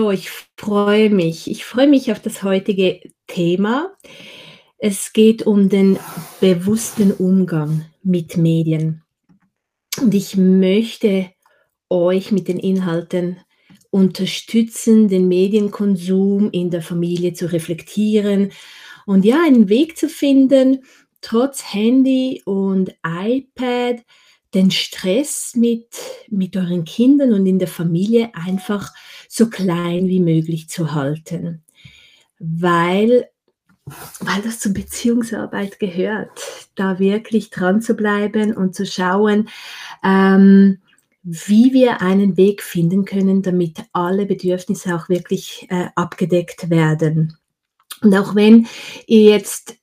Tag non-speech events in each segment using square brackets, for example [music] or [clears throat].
So, ich freue mich. Ich freue mich auf das heutige Thema. Es geht um den bewussten Umgang mit Medien. Und ich möchte euch mit den Inhalten unterstützen, den Medienkonsum in der Familie zu reflektieren und ja, einen Weg zu finden, trotz Handy und iPad den Stress mit, mit euren Kindern und in der Familie einfach so klein wie möglich zu halten, weil, weil das zur Beziehungsarbeit gehört, da wirklich dran zu bleiben und zu schauen, ähm, wie wir einen Weg finden können, damit alle Bedürfnisse auch wirklich äh, abgedeckt werden. Und auch wenn ihr jetzt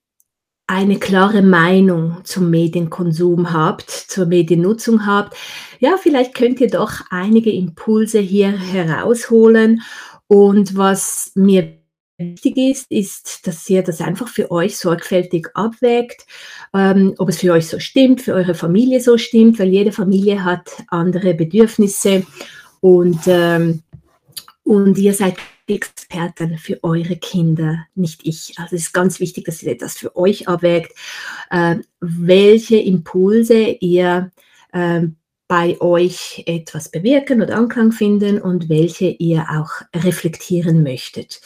eine klare Meinung zum Medienkonsum habt, zur Mediennutzung habt, ja, vielleicht könnt ihr doch einige Impulse hier herausholen. Und was mir wichtig ist, ist, dass ihr das einfach für euch sorgfältig abwägt, ähm, ob es für euch so stimmt, für eure Familie so stimmt, weil jede Familie hat andere Bedürfnisse und, ähm, und ihr seid Experten für eure Kinder, nicht ich. Also es ist ganz wichtig, dass ihr das für euch abwägt, äh, welche Impulse ihr äh, bei euch etwas bewirken oder Anklang finden und welche ihr auch reflektieren möchtet.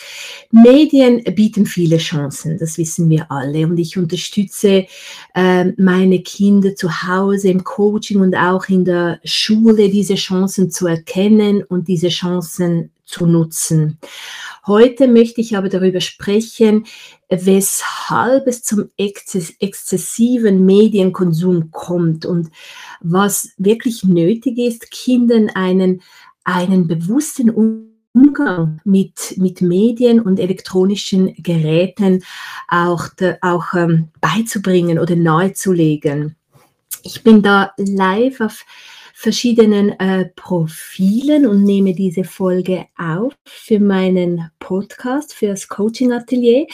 Medien bieten viele Chancen, das wissen wir alle. Und ich unterstütze äh, meine Kinder zu Hause im Coaching und auch in der Schule, diese Chancen zu erkennen und diese Chancen zu nutzen. Heute möchte ich aber darüber sprechen, weshalb es zum exzessiven Medienkonsum kommt und was wirklich nötig ist, Kindern einen, einen bewussten Umgang mit, mit Medien und elektronischen Geräten auch, auch ähm, beizubringen oder nahezulegen. Ich bin da live auf verschiedenen äh, Profilen und nehme diese Folge auf für meinen Podcast, für das Coaching Atelier.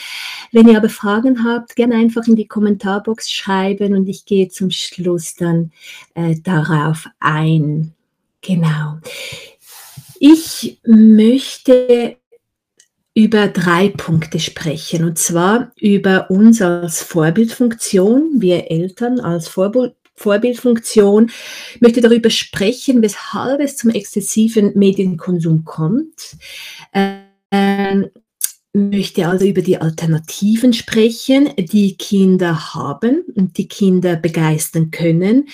Wenn ihr aber Fragen habt, gerne einfach in die Kommentarbox schreiben und ich gehe zum Schluss dann äh, darauf ein. Genau. Ich möchte über drei Punkte sprechen, und zwar über uns als Vorbildfunktion, wir Eltern als Vorbild, Vorbildfunktion. Ich möchte darüber sprechen, weshalb es zum exzessiven Medienkonsum kommt. Ähm, möchte also über die Alternativen sprechen, die Kinder haben und die Kinder begeistern können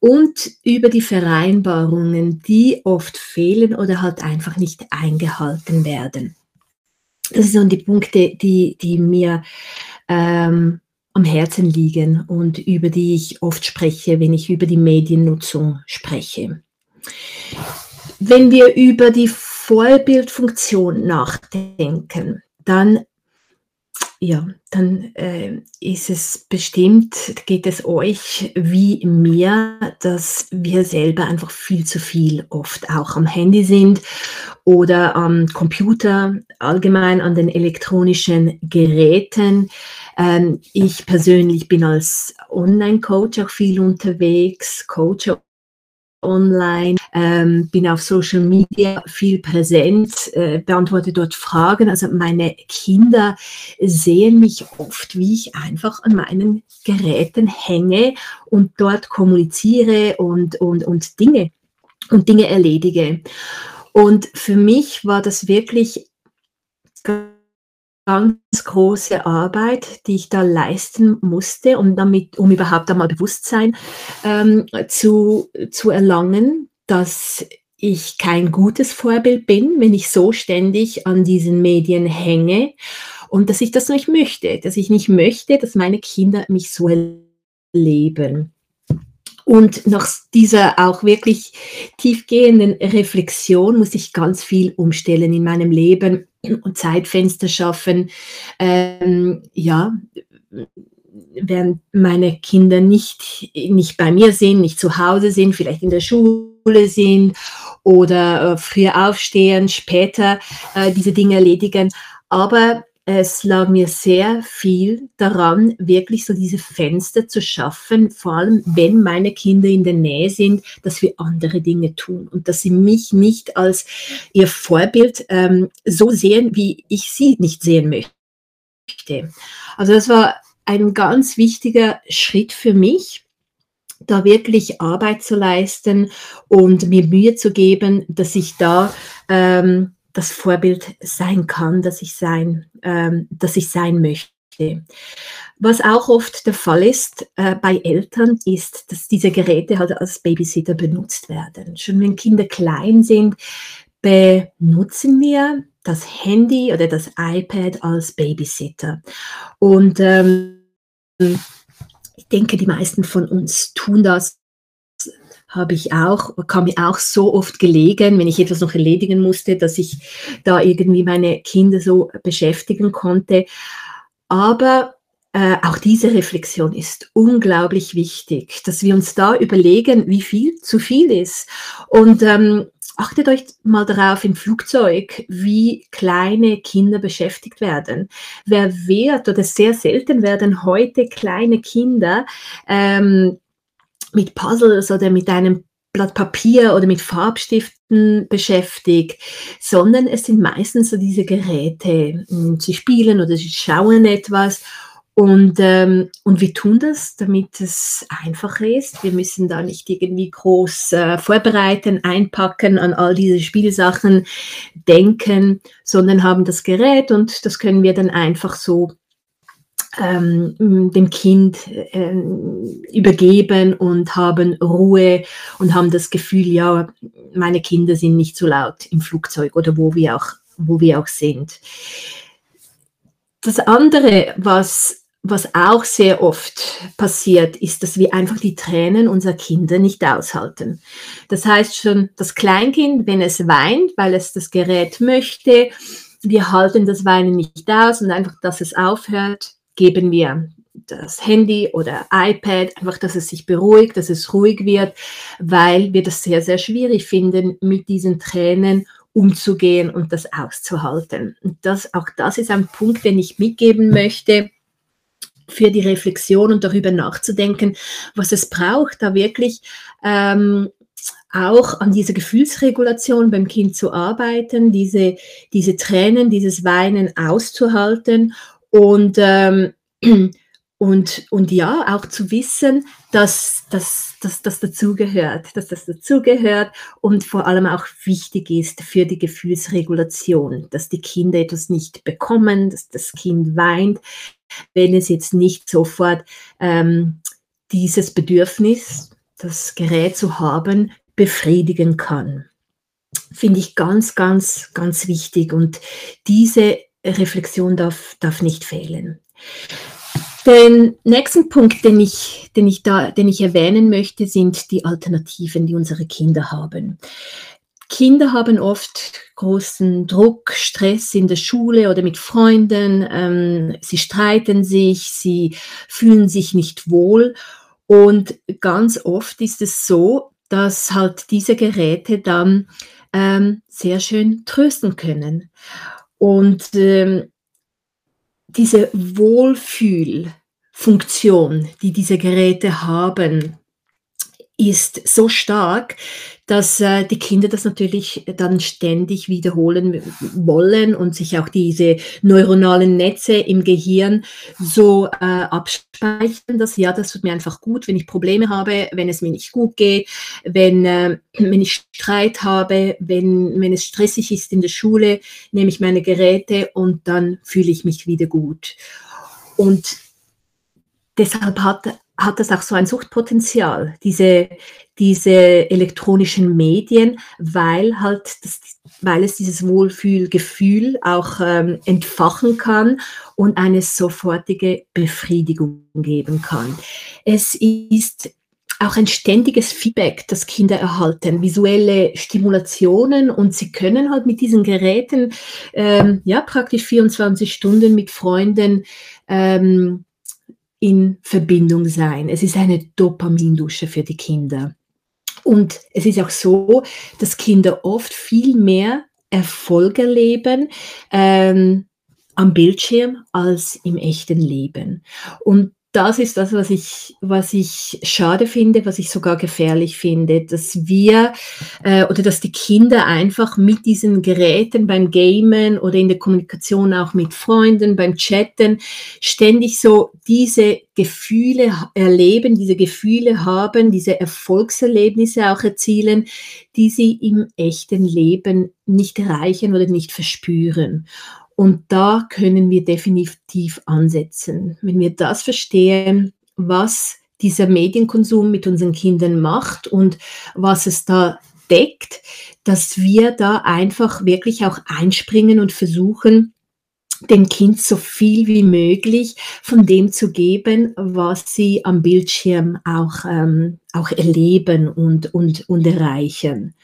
und über die Vereinbarungen, die oft fehlen oder halt einfach nicht eingehalten werden. Das sind die Punkte, die, die mir ähm, am Herzen liegen und über die ich oft spreche, wenn ich über die Mediennutzung spreche. Wenn wir über die Vorbildfunktion nachdenken, dann ja, dann äh, ist es bestimmt, geht es euch wie mir, dass wir selber einfach viel zu viel oft auch am Handy sind oder am Computer, allgemein an den elektronischen Geräten. Ähm, ich persönlich bin als Online-Coach auch viel unterwegs, coache online, ähm, bin auf Social Media viel präsent, äh, beantworte dort Fragen. Also meine Kinder sehen mich oft, wie ich einfach an meinen Geräten hänge und dort kommuniziere und, und, und Dinge und Dinge erledige. Und für mich war das wirklich ganz große Arbeit, die ich da leisten musste, um damit, um überhaupt einmal Bewusstsein ähm, zu, zu erlangen, dass ich kein gutes Vorbild bin, wenn ich so ständig an diesen Medien hänge und dass ich das nicht möchte, dass ich nicht möchte, dass meine Kinder mich so erleben. Und nach dieser auch wirklich tiefgehenden Reflexion muss ich ganz viel umstellen in meinem Leben und Zeitfenster schaffen. Ähm, ja, während meine Kinder nicht, nicht bei mir sind, nicht zu Hause sind, vielleicht in der Schule sind oder äh, früher aufstehen, später äh, diese Dinge erledigen. Aber es lag mir sehr viel daran, wirklich so diese Fenster zu schaffen, vor allem wenn meine Kinder in der Nähe sind, dass wir andere Dinge tun und dass sie mich nicht als ihr Vorbild ähm, so sehen, wie ich sie nicht sehen möchte. Also das war ein ganz wichtiger Schritt für mich, da wirklich Arbeit zu leisten und mir Mühe zu geben, dass ich da ähm, das Vorbild sein kann, dass ich sein, ähm, dass ich sein möchte. Was auch oft der Fall ist äh, bei Eltern, ist, dass diese Geräte halt als Babysitter benutzt werden. Schon wenn Kinder klein sind, benutzen wir das Handy oder das iPad als Babysitter. Und ähm, ich denke, die meisten von uns tun das habe ich auch, kam mir auch so oft gelegen, wenn ich etwas noch erledigen musste, dass ich da irgendwie meine Kinder so beschäftigen konnte. Aber äh, auch diese Reflexion ist unglaublich wichtig, dass wir uns da überlegen, wie viel zu viel ist. Und ähm, achtet euch mal darauf im Flugzeug, wie kleine Kinder beschäftigt werden. Wer wird oder sehr selten werden heute kleine Kinder ähm, mit Puzzles oder mit einem Blatt Papier oder mit Farbstiften beschäftigt, sondern es sind meistens so diese Geräte. Hm, sie spielen oder sie schauen etwas und, ähm, und wir tun das, damit es einfacher ist. Wir müssen da nicht irgendwie groß äh, vorbereiten, einpacken, an all diese Spielsachen denken, sondern haben das Gerät und das können wir dann einfach so dem Kind äh, übergeben und haben Ruhe und haben das Gefühl, ja, meine Kinder sind nicht so laut im Flugzeug oder wo wir auch, wo wir auch sind. Das andere, was was auch sehr oft passiert, ist, dass wir einfach die Tränen unserer Kinder nicht aushalten. Das heißt schon, das Kleinkind, wenn es weint, weil es das Gerät möchte, wir halten das Weinen nicht aus und einfach, dass es aufhört, geben wir das Handy oder iPad, einfach, dass es sich beruhigt, dass es ruhig wird, weil wir das sehr, sehr schwierig finden, mit diesen Tränen umzugehen und das auszuhalten. Und das, auch das ist ein Punkt, den ich mitgeben möchte für die Reflexion und darüber nachzudenken, was es braucht, da wirklich ähm, auch an dieser Gefühlsregulation beim Kind zu arbeiten, diese, diese Tränen, dieses Weinen auszuhalten und, ähm, [clears throat] und, und ja, auch zu wissen, dass, dass, dass das dazugehört, dass das dazugehört und vor allem auch wichtig ist für die Gefühlsregulation, dass die Kinder etwas nicht bekommen, dass das Kind weint, wenn es jetzt nicht sofort ähm, dieses Bedürfnis, das Gerät zu haben, befriedigen kann. Finde ich ganz, ganz, ganz wichtig. Und diese Reflexion darf, darf nicht fehlen. Den nächsten Punkt, den ich, den, ich da, den ich erwähnen möchte, sind die Alternativen, die unsere Kinder haben. Kinder haben oft großen Druck, Stress in der Schule oder mit Freunden. Ähm, sie streiten sich, sie fühlen sich nicht wohl. Und ganz oft ist es so, dass halt diese Geräte dann ähm, sehr schön trösten können. Und ähm, diese Wohlfühlfunktion, die diese Geräte haben, ist so stark, dass äh, die Kinder das natürlich dann ständig wiederholen wollen und sich auch diese neuronalen Netze im Gehirn so äh, abspeichern, dass ja, das tut mir einfach gut, wenn ich Probleme habe, wenn es mir nicht gut geht, wenn, äh, wenn ich Streit habe, wenn, wenn es stressig ist in der Schule, nehme ich meine Geräte und dann fühle ich mich wieder gut. Und deshalb hat hat das auch so ein Suchtpotenzial, diese, diese elektronischen Medien, weil halt das, weil es dieses Wohlfühlgefühl auch ähm, entfachen kann und eine sofortige Befriedigung geben kann. Es ist auch ein ständiges Feedback, das Kinder erhalten, visuelle Stimulationen und sie können halt mit diesen Geräten ähm, ja praktisch 24 Stunden mit Freunden ähm, in Verbindung sein. Es ist eine Dopamindusche für die Kinder. Und es ist auch so, dass Kinder oft viel mehr Erfolg erleben, ähm, am Bildschirm als im echten Leben. Und das ist das, was ich, was ich schade finde, was ich sogar gefährlich finde, dass wir äh, oder dass die Kinder einfach mit diesen Geräten beim Gamen oder in der Kommunikation auch mit Freunden, beim Chatten, ständig so diese Gefühle erleben, diese Gefühle haben, diese Erfolgserlebnisse auch erzielen, die sie im echten Leben nicht erreichen oder nicht verspüren. Und da können wir definitiv ansetzen. Wenn wir das verstehen, was dieser Medienkonsum mit unseren Kindern macht und was es da deckt, dass wir da einfach wirklich auch einspringen und versuchen, dem Kind so viel wie möglich von dem zu geben, was sie am Bildschirm auch, ähm, auch erleben und, und, und erreichen.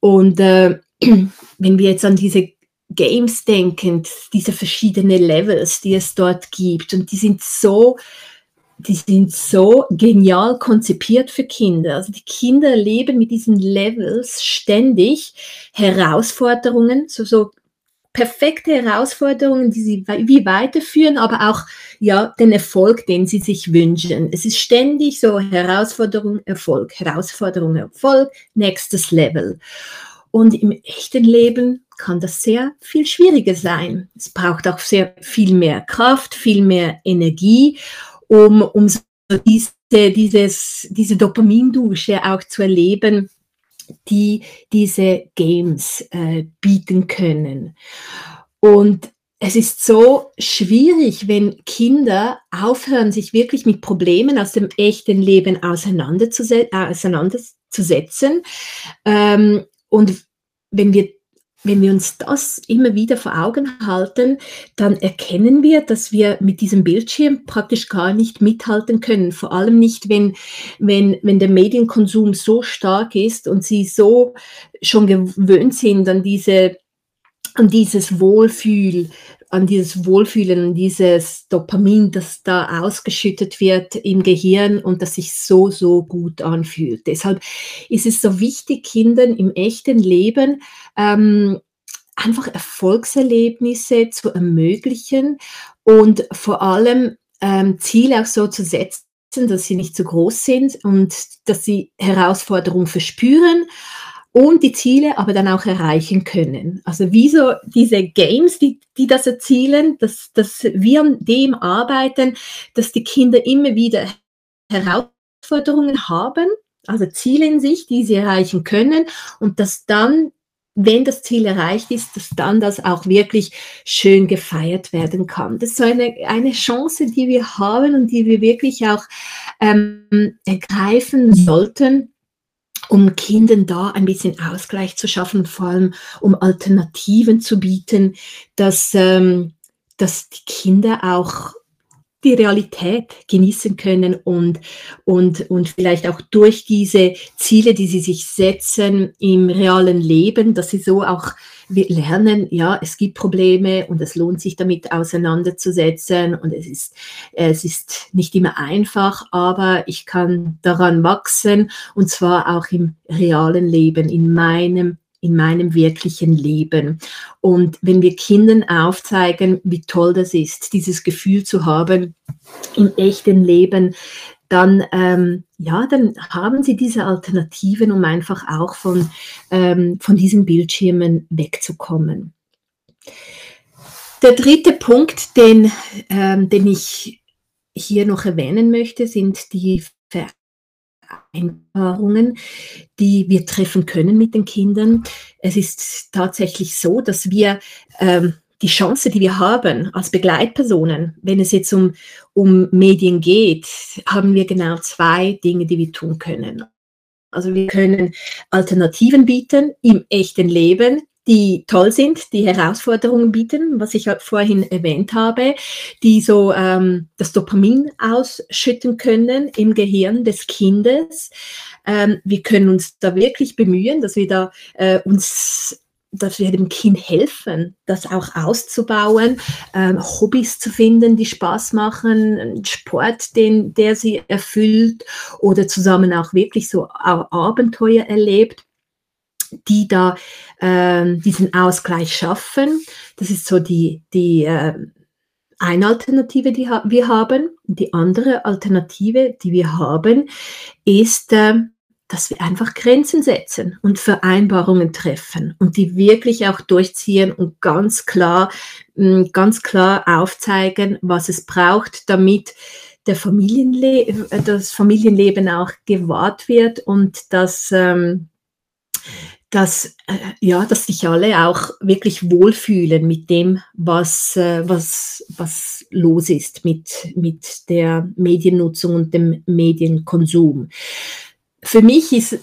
Und äh, [clears throat] wenn wir jetzt an diese Games denkend, diese verschiedenen Levels, die es dort gibt. Und die sind so, die sind so genial konzipiert für Kinder. Also die Kinder erleben mit diesen Levels ständig Herausforderungen, so, so perfekte Herausforderungen, die sie wie weiterführen, aber auch ja den Erfolg, den sie sich wünschen. Es ist ständig so Herausforderung, Erfolg, Herausforderung, Erfolg, nächstes Level. Und im echten Leben kann das sehr viel schwieriger sein. Es braucht auch sehr viel mehr Kraft, viel mehr Energie, um, um so diese, dieses, diese Dopamindusche auch zu erleben, die diese Games äh, bieten können. Und es ist so schwierig, wenn Kinder aufhören, sich wirklich mit Problemen aus dem echten Leben auseinanderzusetzen. auseinanderzusetzen. Ähm, und wenn wir wenn wir uns das immer wieder vor Augen halten, dann erkennen wir, dass wir mit diesem Bildschirm praktisch gar nicht mithalten können. Vor allem nicht, wenn, wenn, wenn der Medienkonsum so stark ist und sie so schon gewöhnt sind an diese an dieses Wohlfühl, an dieses Wohlfühlen, dieses Dopamin, das da ausgeschüttet wird im Gehirn und das sich so, so gut anfühlt. Deshalb ist es so wichtig, Kindern im echten Leben ähm, einfach Erfolgserlebnisse zu ermöglichen und vor allem ähm, Ziele auch so zu setzen, dass sie nicht zu groß sind und dass sie Herausforderungen verspüren, und die Ziele aber dann auch erreichen können. Also wie so diese Games, die, die das erzielen, dass, dass wir an dem arbeiten, dass die Kinder immer wieder Herausforderungen haben, also Ziele in sich, die sie erreichen können und dass dann wenn das Ziel erreicht ist, dass dann das auch wirklich schön gefeiert werden kann. Das ist so eine, eine Chance, die wir haben und die wir wirklich auch ähm, ergreifen sollten, um Kindern da ein bisschen Ausgleich zu schaffen, vor allem um Alternativen zu bieten, dass, ähm, dass die Kinder auch die Realität genießen können und, und, und vielleicht auch durch diese Ziele, die sie sich setzen im realen Leben, dass sie so auch lernen, ja, es gibt Probleme und es lohnt sich damit auseinanderzusetzen und es ist, es ist nicht immer einfach, aber ich kann daran wachsen und zwar auch im realen Leben, in meinem in meinem wirklichen Leben. Und wenn wir Kindern aufzeigen, wie toll das ist, dieses Gefühl zu haben im echten Leben, dann, ähm, ja, dann haben sie diese Alternativen, um einfach auch von, ähm, von diesen Bildschirmen wegzukommen. Der dritte Punkt, den, ähm, den ich hier noch erwähnen möchte, sind die Vereinbarungen, die wir treffen können mit den Kindern. Es ist tatsächlich so, dass wir ähm, die Chance, die wir haben als Begleitpersonen, wenn es jetzt um, um Medien geht, haben wir genau zwei Dinge, die wir tun können. Also wir können Alternativen bieten im echten Leben, die toll sind, die Herausforderungen bieten, was ich vorhin erwähnt habe, die so ähm, das Dopamin ausschütten können im Gehirn des Kindes. Ähm, wir können uns da wirklich bemühen, dass wir da äh, uns dass wir dem Kind helfen, das auch auszubauen, ähm, Hobbys zu finden, die Spaß machen, Sport, den, der sie erfüllt oder zusammen auch wirklich so Abenteuer erlebt. die da äh, diesen Ausgleich schaffen. Das ist so die, die äh, eine Alternative, die ha wir haben. Die andere Alternative, die wir haben, ist, äh, dass wir einfach Grenzen setzen und Vereinbarungen treffen und die wirklich auch durchziehen und ganz klar, mm, ganz klar aufzeigen, was es braucht, damit der Familienle äh, das Familienleben auch gewahrt wird und dass, ähm, dass, äh, ja, dass sich alle auch wirklich wohlfühlen mit dem, was, äh, was, was los ist mit, mit der Mediennutzung und dem Medienkonsum für mich ist,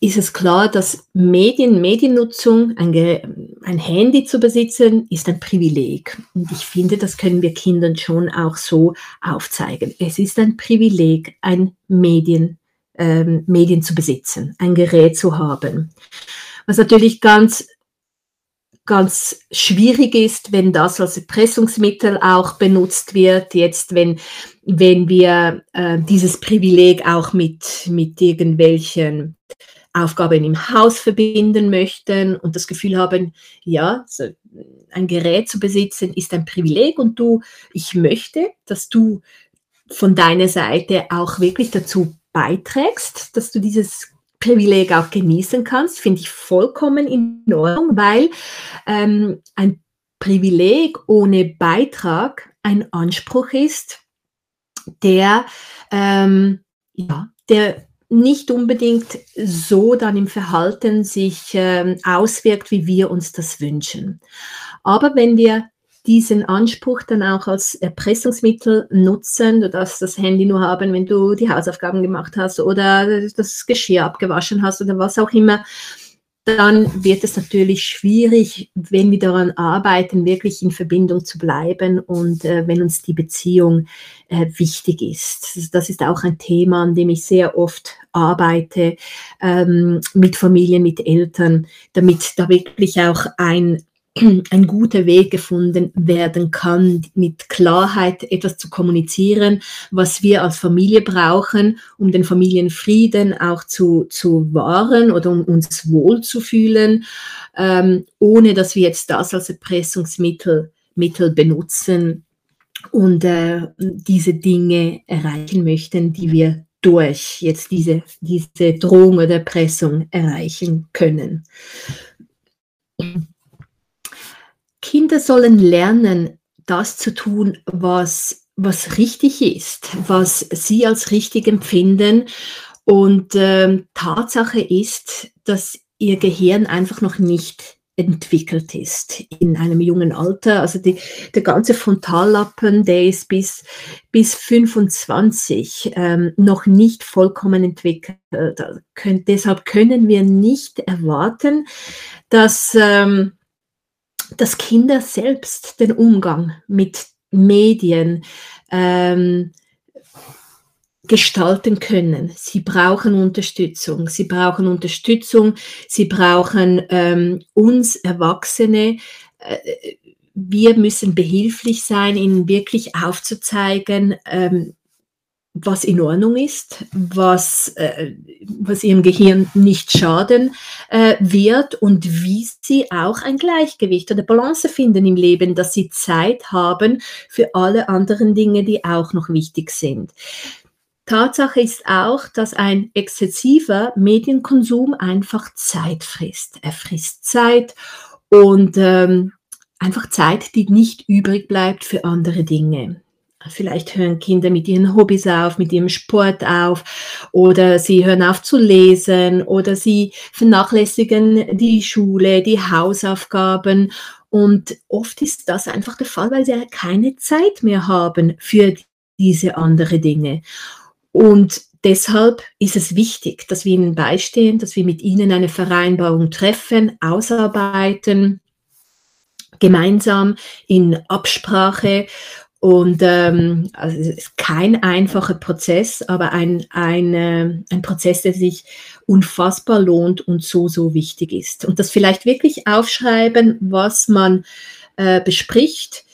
ist es klar, dass Medien, Mediennutzung, ein, ein Handy zu besitzen, ist ein Privileg. Und ich finde, das können wir Kindern schon auch so aufzeigen. Es ist ein Privileg, ein Medien, ähm, Medien zu besitzen, ein Gerät zu haben. Was natürlich ganz ganz schwierig ist, wenn das als Erpressungsmittel auch benutzt wird. Jetzt, wenn, wenn wir äh, dieses Privileg auch mit, mit irgendwelchen Aufgaben im Haus verbinden möchten und das Gefühl haben, ja, so ein Gerät zu besitzen ist ein Privileg und du, ich möchte, dass du von deiner Seite auch wirklich dazu beiträgst, dass du dieses Privileg auch genießen kannst, finde ich vollkommen in Ordnung, weil ähm, ein Privileg ohne Beitrag ein Anspruch ist, der, ähm, ja, der nicht unbedingt so dann im Verhalten sich ähm, auswirkt, wie wir uns das wünschen. Aber wenn wir diesen Anspruch dann auch als Erpressungsmittel nutzen. Du darfst das Handy nur haben, wenn du die Hausaufgaben gemacht hast oder das Geschirr abgewaschen hast oder was auch immer. Dann wird es natürlich schwierig, wenn wir daran arbeiten, wirklich in Verbindung zu bleiben und äh, wenn uns die Beziehung äh, wichtig ist. Das ist auch ein Thema, an dem ich sehr oft arbeite ähm, mit Familien, mit Eltern, damit da wirklich auch ein ein guter Weg gefunden werden kann, mit Klarheit etwas zu kommunizieren, was wir als Familie brauchen, um den Familienfrieden auch zu, zu wahren oder um uns wohlzufühlen, ähm, ohne dass wir jetzt das als Erpressungsmittel Mittel benutzen und äh, diese Dinge erreichen möchten, die wir durch jetzt diese, diese Drohung oder Erpressung erreichen können. Kinder sollen lernen, das zu tun, was, was richtig ist, was sie als richtig empfinden. Und äh, Tatsache ist, dass ihr Gehirn einfach noch nicht entwickelt ist in einem jungen Alter. Also die, der ganze Frontallappen, der ist bis, bis 25 ähm, noch nicht vollkommen entwickelt. Könnt, deshalb können wir nicht erwarten, dass ähm, dass Kinder selbst den Umgang mit Medien ähm, gestalten können. Sie brauchen Unterstützung. Sie brauchen Unterstützung. Sie brauchen ähm, uns Erwachsene. Äh, wir müssen behilflich sein, ihnen wirklich aufzuzeigen, ähm, was in Ordnung ist, was, äh, was ihrem Gehirn nicht schaden äh, wird und wie sie auch ein Gleichgewicht oder Balance finden im Leben, dass sie Zeit haben für alle anderen Dinge, die auch noch wichtig sind. Tatsache ist auch, dass ein exzessiver Medienkonsum einfach Zeit frisst. Er frisst Zeit und ähm, einfach Zeit, die nicht übrig bleibt für andere Dinge. Vielleicht hören Kinder mit ihren Hobbys auf, mit ihrem Sport auf oder sie hören auf zu lesen oder sie vernachlässigen die Schule, die Hausaufgaben. Und oft ist das einfach der Fall, weil sie keine Zeit mehr haben für diese anderen Dinge. Und deshalb ist es wichtig, dass wir ihnen beistehen, dass wir mit ihnen eine Vereinbarung treffen, ausarbeiten, gemeinsam in Absprache und ähm, also es ist kein einfacher Prozess, aber ein, ein, äh, ein Prozess, der sich unfassbar lohnt und so, so wichtig ist. Und das vielleicht wirklich aufschreiben, was man äh, bespricht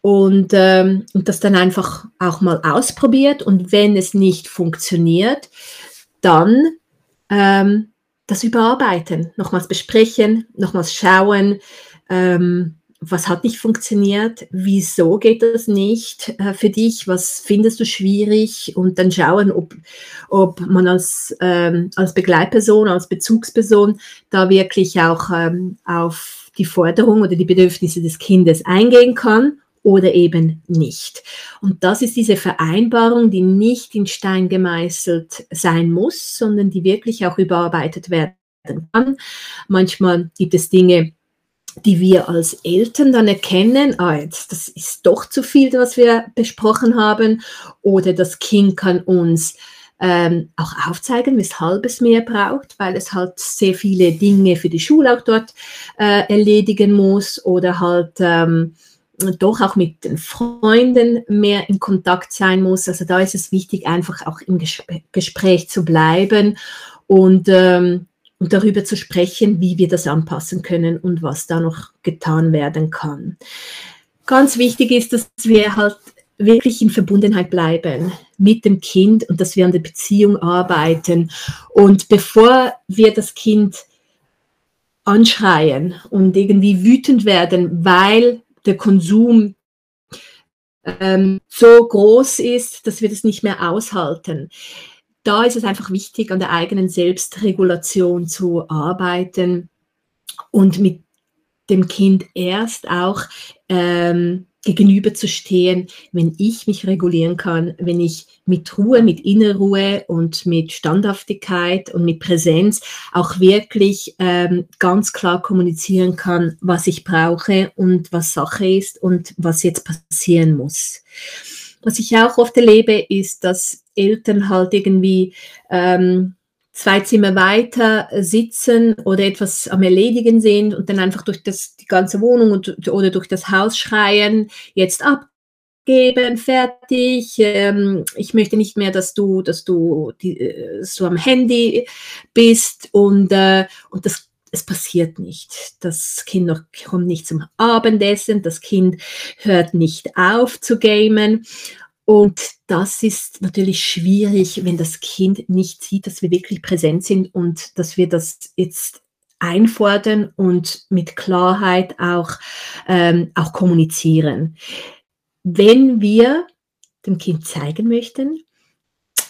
und, ähm, und das dann einfach auch mal ausprobiert. Und wenn es nicht funktioniert, dann ähm, das überarbeiten, nochmals besprechen, nochmals schauen, ähm, was hat nicht funktioniert, wieso geht das nicht äh, für dich, was findest du schwierig und dann schauen, ob, ob man als, ähm, als Begleitperson, als Bezugsperson da wirklich auch ähm, auf die Forderung oder die Bedürfnisse des Kindes eingehen kann oder eben nicht. Und das ist diese Vereinbarung, die nicht in Stein gemeißelt sein muss, sondern die wirklich auch überarbeitet werden kann. Manchmal gibt es Dinge, die wir als Eltern dann erkennen, ah, jetzt, das ist doch zu viel, was wir besprochen haben, oder das Kind kann uns ähm, auch aufzeigen, weshalb es mehr braucht, weil es halt sehr viele Dinge für die Schule auch dort äh, erledigen muss oder halt ähm, doch auch mit den Freunden mehr in Kontakt sein muss. Also da ist es wichtig, einfach auch im Gespr Gespräch zu bleiben und ähm, und darüber zu sprechen, wie wir das anpassen können und was da noch getan werden kann. Ganz wichtig ist, dass wir halt wirklich in Verbundenheit bleiben mit dem Kind und dass wir an der Beziehung arbeiten. Und bevor wir das Kind anschreien und irgendwie wütend werden, weil der Konsum ähm, so groß ist, dass wir das nicht mehr aushalten, da ist es einfach wichtig, an der eigenen Selbstregulation zu arbeiten und mit dem Kind erst auch ähm, gegenüberzustehen, wenn ich mich regulieren kann, wenn ich mit Ruhe, mit Innerruhe und mit Standhaftigkeit und mit Präsenz auch wirklich ähm, ganz klar kommunizieren kann, was ich brauche und was Sache ist und was jetzt passieren muss. Was ich auch oft erlebe, ist, dass Eltern halt irgendwie ähm, zwei Zimmer weiter sitzen oder etwas am Erledigen sind und dann einfach durch das, die ganze Wohnung und, oder durch das Haus schreien, jetzt abgeben, fertig, ähm, ich möchte nicht mehr, dass du, dass du, die, äh, dass am Handy bist und, äh, und das es passiert nicht. Das Kind noch, kommt nicht zum Abendessen, das Kind hört nicht auf zu gamen. Und das ist natürlich schwierig, wenn das Kind nicht sieht, dass wir wirklich präsent sind und dass wir das jetzt einfordern und mit Klarheit auch, ähm, auch kommunizieren. Wenn wir dem Kind zeigen möchten,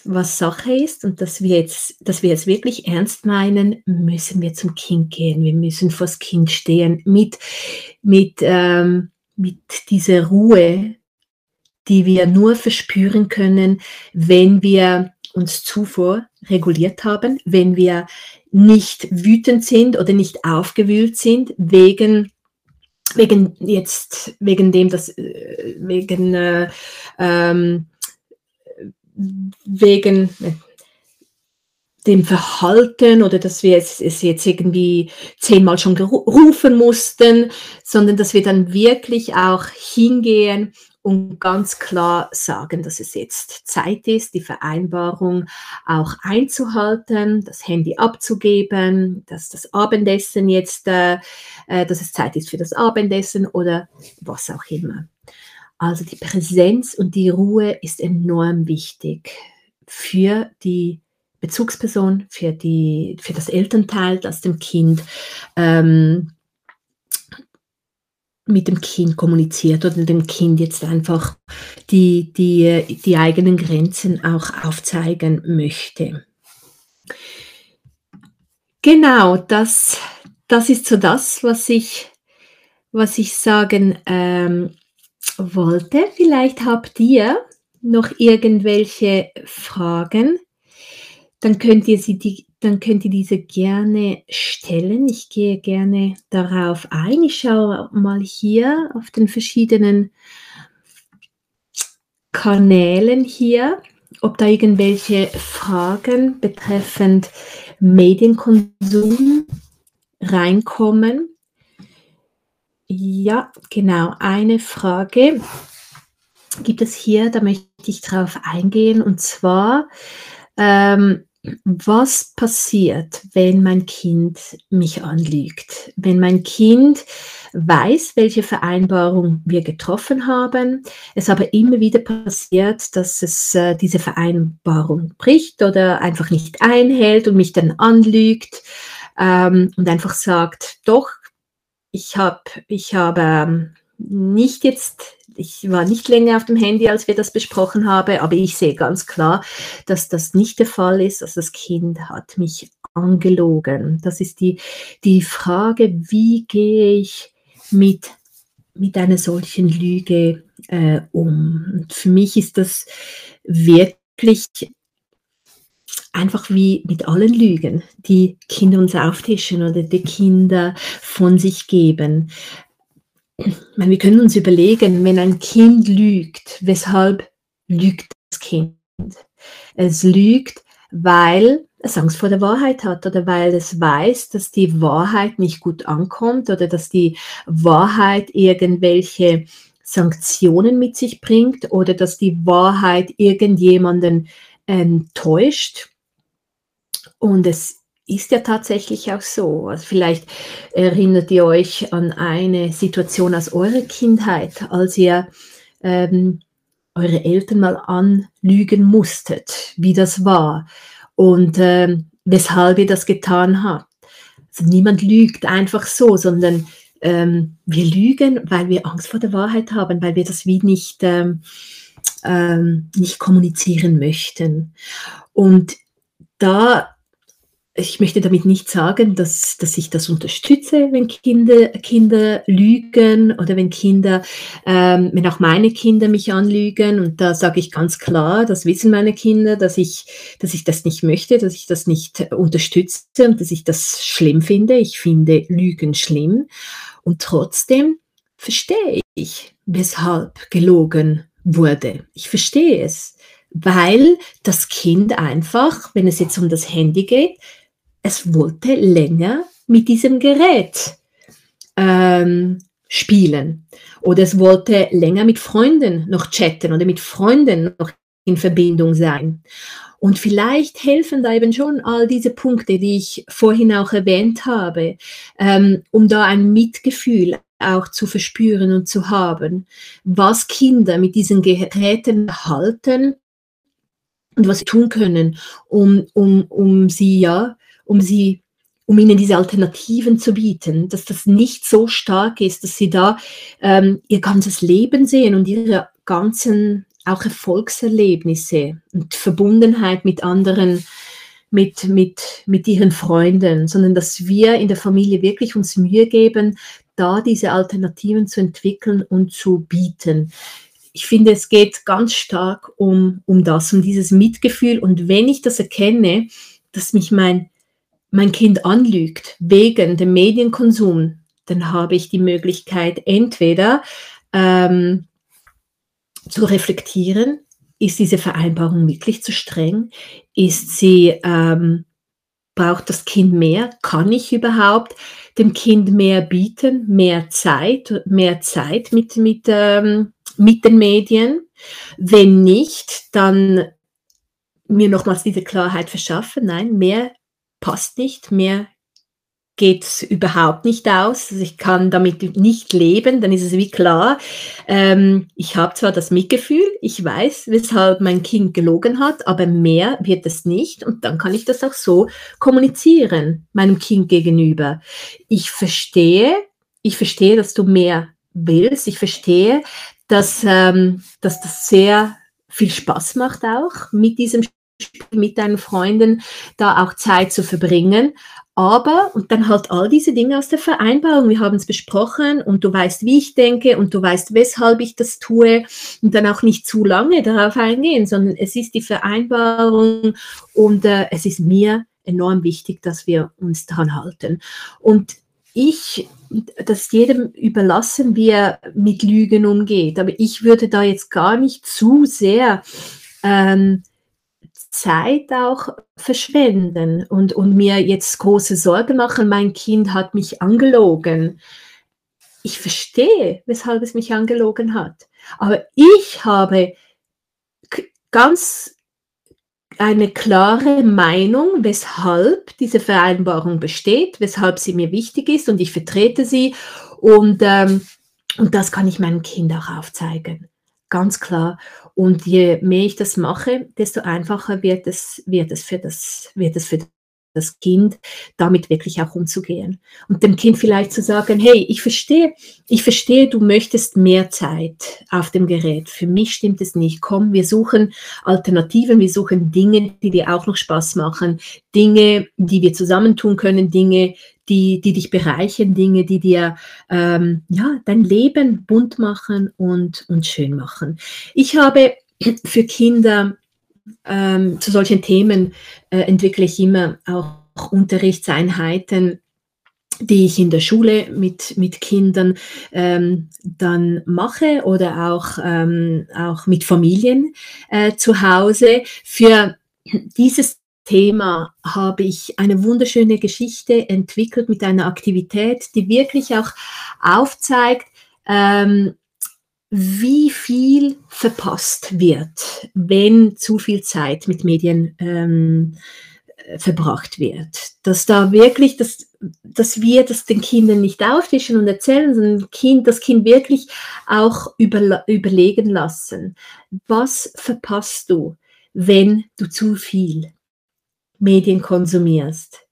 was Sache ist und dass wir jetzt, dass wir es wirklich ernst meinen, müssen wir zum Kind gehen. Wir müssen vors Kind stehen mit, mit, ähm, mit dieser Ruhe, die wir nur verspüren können, wenn wir uns zuvor reguliert haben, wenn wir nicht wütend sind oder nicht aufgewühlt sind wegen wegen jetzt wegen dem dass äh, wegen äh, ähm, wegen äh, dem Verhalten oder dass wir es, es jetzt irgendwie zehnmal schon gerufen mussten, sondern dass wir dann wirklich auch hingehen und ganz klar sagen, dass es jetzt Zeit ist, die Vereinbarung auch einzuhalten, das Handy abzugeben, dass das Abendessen jetzt, äh, äh, dass es Zeit ist für das Abendessen oder was auch immer. Also die Präsenz und die Ruhe ist enorm wichtig für die Bezugsperson, für, die, für das Elternteil, das dem Kind ähm, mit dem Kind kommuniziert oder dem Kind jetzt einfach die, die, die eigenen Grenzen auch aufzeigen möchte. Genau, das, das ist so das, was ich, was ich sagen ähm, wollte. Vielleicht habt ihr noch irgendwelche Fragen. Dann könnt ihr sie die, dann könnt ihr diese gerne stellen. Ich gehe gerne darauf ein. Ich schaue mal hier auf den verschiedenen Kanälen hier, ob da irgendwelche Fragen betreffend Medienkonsum reinkommen. Ja, genau, eine Frage gibt es hier, da möchte ich darauf eingehen, und zwar, ähm, was passiert, wenn mein Kind mich anlügt? Wenn mein Kind weiß, welche Vereinbarung wir getroffen haben, es aber immer wieder passiert, dass es äh, diese Vereinbarung bricht oder einfach nicht einhält und mich dann anlügt. ähm, und einfach sagt, doch, ich habe ich hab, ähm, nicht jetzt, ich war nicht länger auf dem Handy, als wir das besprochen haben, aber ich sehe ganz klar, dass das nicht der Fall ist. Also das Kind hat mich angelogen. Das ist die, die Frage, wie gehe ich mit, mit einer solchen Lüge äh, um? Und für mich ist das wirklich einfach wie mit allen Lügen, die Kinder uns auftischen oder die Kinder von sich geben. Meine, wir können uns überlegen, wenn ein Kind lügt, weshalb lügt das Kind? Es lügt, weil es Angst vor der Wahrheit hat oder weil es weiß, dass die Wahrheit nicht gut ankommt oder dass die Wahrheit irgendwelche Sanktionen mit sich bringt oder dass die Wahrheit irgendjemanden enttäuscht. Und es ist ja tatsächlich auch so. Also vielleicht erinnert ihr euch an eine Situation aus eurer Kindheit, als ihr ähm, eure Eltern mal anlügen musstet, wie das war und ähm, weshalb ihr das getan habt. Also niemand lügt einfach so, sondern ähm, wir lügen, weil wir Angst vor der Wahrheit haben, weil wir das wie nicht, ähm, ähm nicht kommunizieren möchten. Und da ich möchte damit nicht sagen, dass, dass ich das unterstütze, wenn Kinder, Kinder lügen oder wenn Kinder, ähm, wenn auch meine Kinder mich anlügen. Und da sage ich ganz klar, das wissen meine Kinder, dass ich, dass ich das nicht möchte, dass ich das nicht unterstütze und dass ich das schlimm finde. Ich finde Lügen schlimm. Und trotzdem verstehe ich, weshalb gelogen wurde. Ich verstehe es weil das Kind einfach, wenn es jetzt um das Handy geht, es wollte länger mit diesem Gerät ähm, spielen. Oder es wollte länger mit Freunden noch chatten oder mit Freunden noch in Verbindung sein. Und vielleicht helfen da eben schon all diese Punkte, die ich vorhin auch erwähnt habe, ähm, um da ein Mitgefühl auch zu verspüren und zu haben, was Kinder mit diesen Geräten halten und was sie tun können, um, um, um sie ja um sie um ihnen diese Alternativen zu bieten, dass das nicht so stark ist, dass sie da ähm, ihr ganzes Leben sehen und ihre ganzen auch Erfolgserlebnisse und Verbundenheit mit anderen, mit, mit, mit ihren Freunden, sondern dass wir in der Familie wirklich uns Mühe geben, da diese Alternativen zu entwickeln und zu bieten. Ich finde, es geht ganz stark um, um das, um dieses Mitgefühl. Und wenn ich das erkenne, dass mich mein mein Kind anlügt wegen dem Medienkonsum, dann habe ich die Möglichkeit, entweder ähm, zu reflektieren, ist diese Vereinbarung wirklich zu streng? Ist sie, ähm, braucht das Kind mehr? Kann ich überhaupt dem Kind mehr bieten, mehr Zeit, mehr Zeit mit, mit, ähm, mit den Medien? Wenn nicht, dann mir nochmals diese Klarheit verschaffen, nein, mehr passt nicht, mehr geht es überhaupt nicht aus. Also ich kann damit nicht leben, dann ist es wie klar. Ähm, ich habe zwar das Mitgefühl, ich weiß, weshalb mein Kind gelogen hat, aber mehr wird es nicht. Und dann kann ich das auch so kommunizieren, meinem Kind gegenüber. Ich verstehe, ich verstehe, dass du mehr willst. Ich verstehe, dass, ähm, dass das sehr viel Spaß macht auch mit diesem mit deinen Freunden da auch Zeit zu verbringen. Aber, und dann halt all diese Dinge aus der Vereinbarung, wir haben es besprochen und du weißt, wie ich denke und du weißt, weshalb ich das tue und dann auch nicht zu lange darauf eingehen, sondern es ist die Vereinbarung und äh, es ist mir enorm wichtig, dass wir uns daran halten. Und ich, dass jedem überlassen, wie er mit Lügen umgeht, aber ich würde da jetzt gar nicht zu sehr ähm, Zeit auch verschwenden und, und mir jetzt große Sorgen machen, mein Kind hat mich angelogen. Ich verstehe, weshalb es mich angelogen hat. Aber ich habe ganz eine klare Meinung, weshalb diese Vereinbarung besteht, weshalb sie mir wichtig ist und ich vertrete sie. Und, ähm, und das kann ich meinem Kind auch aufzeigen ganz klar. Und je mehr ich das mache, desto einfacher wird es, wird es, für, das, wird es für das Kind damit wirklich auch umzugehen. Und dem Kind vielleicht zu sagen, hey, ich verstehe, ich verstehe, du möchtest mehr Zeit auf dem Gerät. Für mich stimmt es nicht. Komm, wir suchen Alternativen, wir suchen Dinge, die dir auch noch Spaß machen, Dinge, die wir zusammentun können, Dinge, die, die dich bereichern, Dinge, die dir ähm, ja, dein Leben bunt machen und, und schön machen. Ich habe für Kinder ähm, zu solchen Themen äh, entwickle ich immer auch Unterrichtseinheiten, die ich in der Schule mit, mit Kindern ähm, dann mache oder auch, ähm, auch mit Familien äh, zu Hause. Für dieses Thema habe ich eine wunderschöne Geschichte entwickelt mit einer Aktivität, die wirklich auch aufzeigt, ähm, wie viel verpasst wird, wenn zu viel Zeit mit Medien ähm, verbracht wird. Dass da wirklich, dass, dass wir das den Kindern nicht auftischen und erzählen, sondern kind, das Kind wirklich auch über, überlegen lassen. Was verpasst du, wenn du zu viel Medien konsumierst?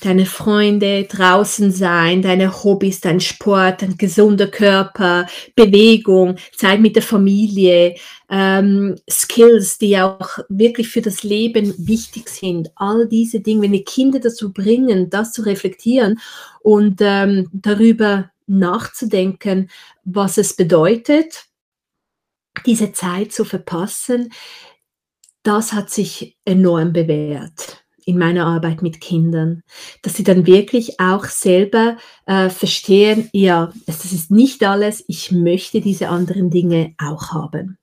deine Freunde, draußen sein, deine Hobbys, dein Sport, ein gesunder Körper, Bewegung, Zeit mit der Familie, ähm, Skills, die auch wirklich für das Leben wichtig sind. All diese Dinge, wenn die Kinder dazu bringen, das zu reflektieren und ähm, darüber nachzudenken, was es bedeutet, diese Zeit zu verpassen, das hat sich enorm bewährt in meiner Arbeit mit Kindern, dass sie dann wirklich auch selber äh, verstehen, ja, das ist nicht alles, ich möchte diese anderen Dinge auch haben.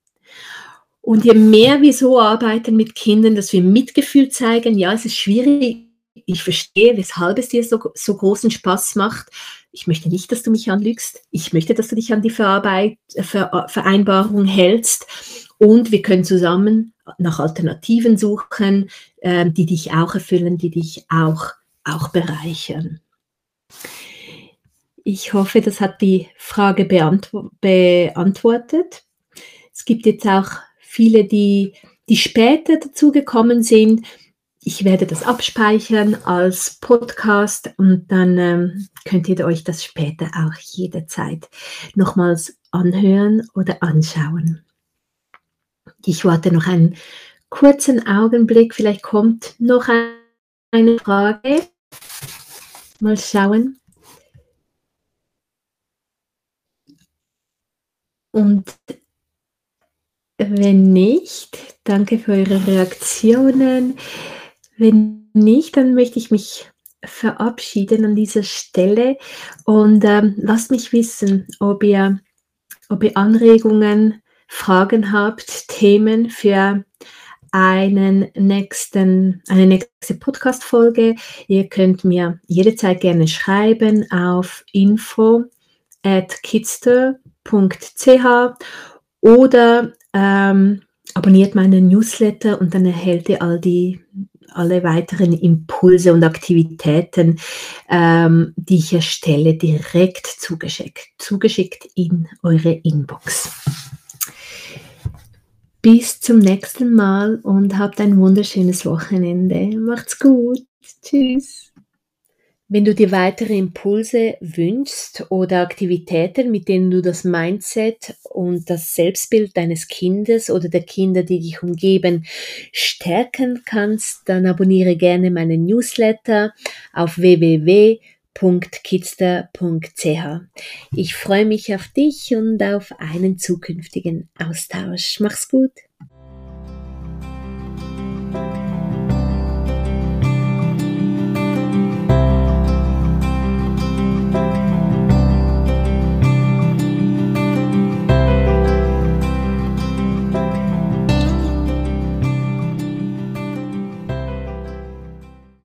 Und je mehr wir so arbeiten mit Kindern, dass wir Mitgefühl zeigen, ja, es ist schwierig, ich verstehe, weshalb es dir so, so großen Spaß macht. Ich möchte nicht, dass du mich anlügst. Ich möchte, dass du dich an die Verarbeit Ver Vereinbarung hältst. Und wir können zusammen nach Alternativen suchen, äh, die dich auch erfüllen, die dich auch, auch bereichern. Ich hoffe, das hat die Frage beantwo beantwortet. Es gibt jetzt auch viele, die, die später dazugekommen sind. Ich werde das abspeichern als Podcast und dann ähm, könnt ihr euch das später auch jederzeit nochmals anhören oder anschauen. Ich warte noch einen kurzen Augenblick. Vielleicht kommt noch eine Frage. Mal schauen. Und wenn nicht, danke für eure Reaktionen. Wenn nicht, dann möchte ich mich verabschieden an dieser Stelle. Und ähm, lasst mich wissen, ob ihr, ob ihr Anregungen Fragen habt, Themen für einen nächsten, eine nächste Podcast-Folge, ihr könnt mir jederzeit gerne schreiben auf info at kidster.ch oder ähm, abonniert meinen Newsletter und dann erhält ihr all die alle weiteren Impulse und Aktivitäten, ähm, die ich erstelle, direkt zugeschickt, zugeschickt in eure Inbox. Bis zum nächsten Mal und habt ein wunderschönes Wochenende. Macht's gut. Tschüss. Wenn du dir weitere Impulse wünschst oder Aktivitäten, mit denen du das Mindset und das Selbstbild deines Kindes oder der Kinder, die dich umgeben, stärken kannst, dann abonniere gerne meinen Newsletter auf www www.kidster.ch. Ich freue mich auf dich und auf einen zukünftigen Austausch. Mach's gut.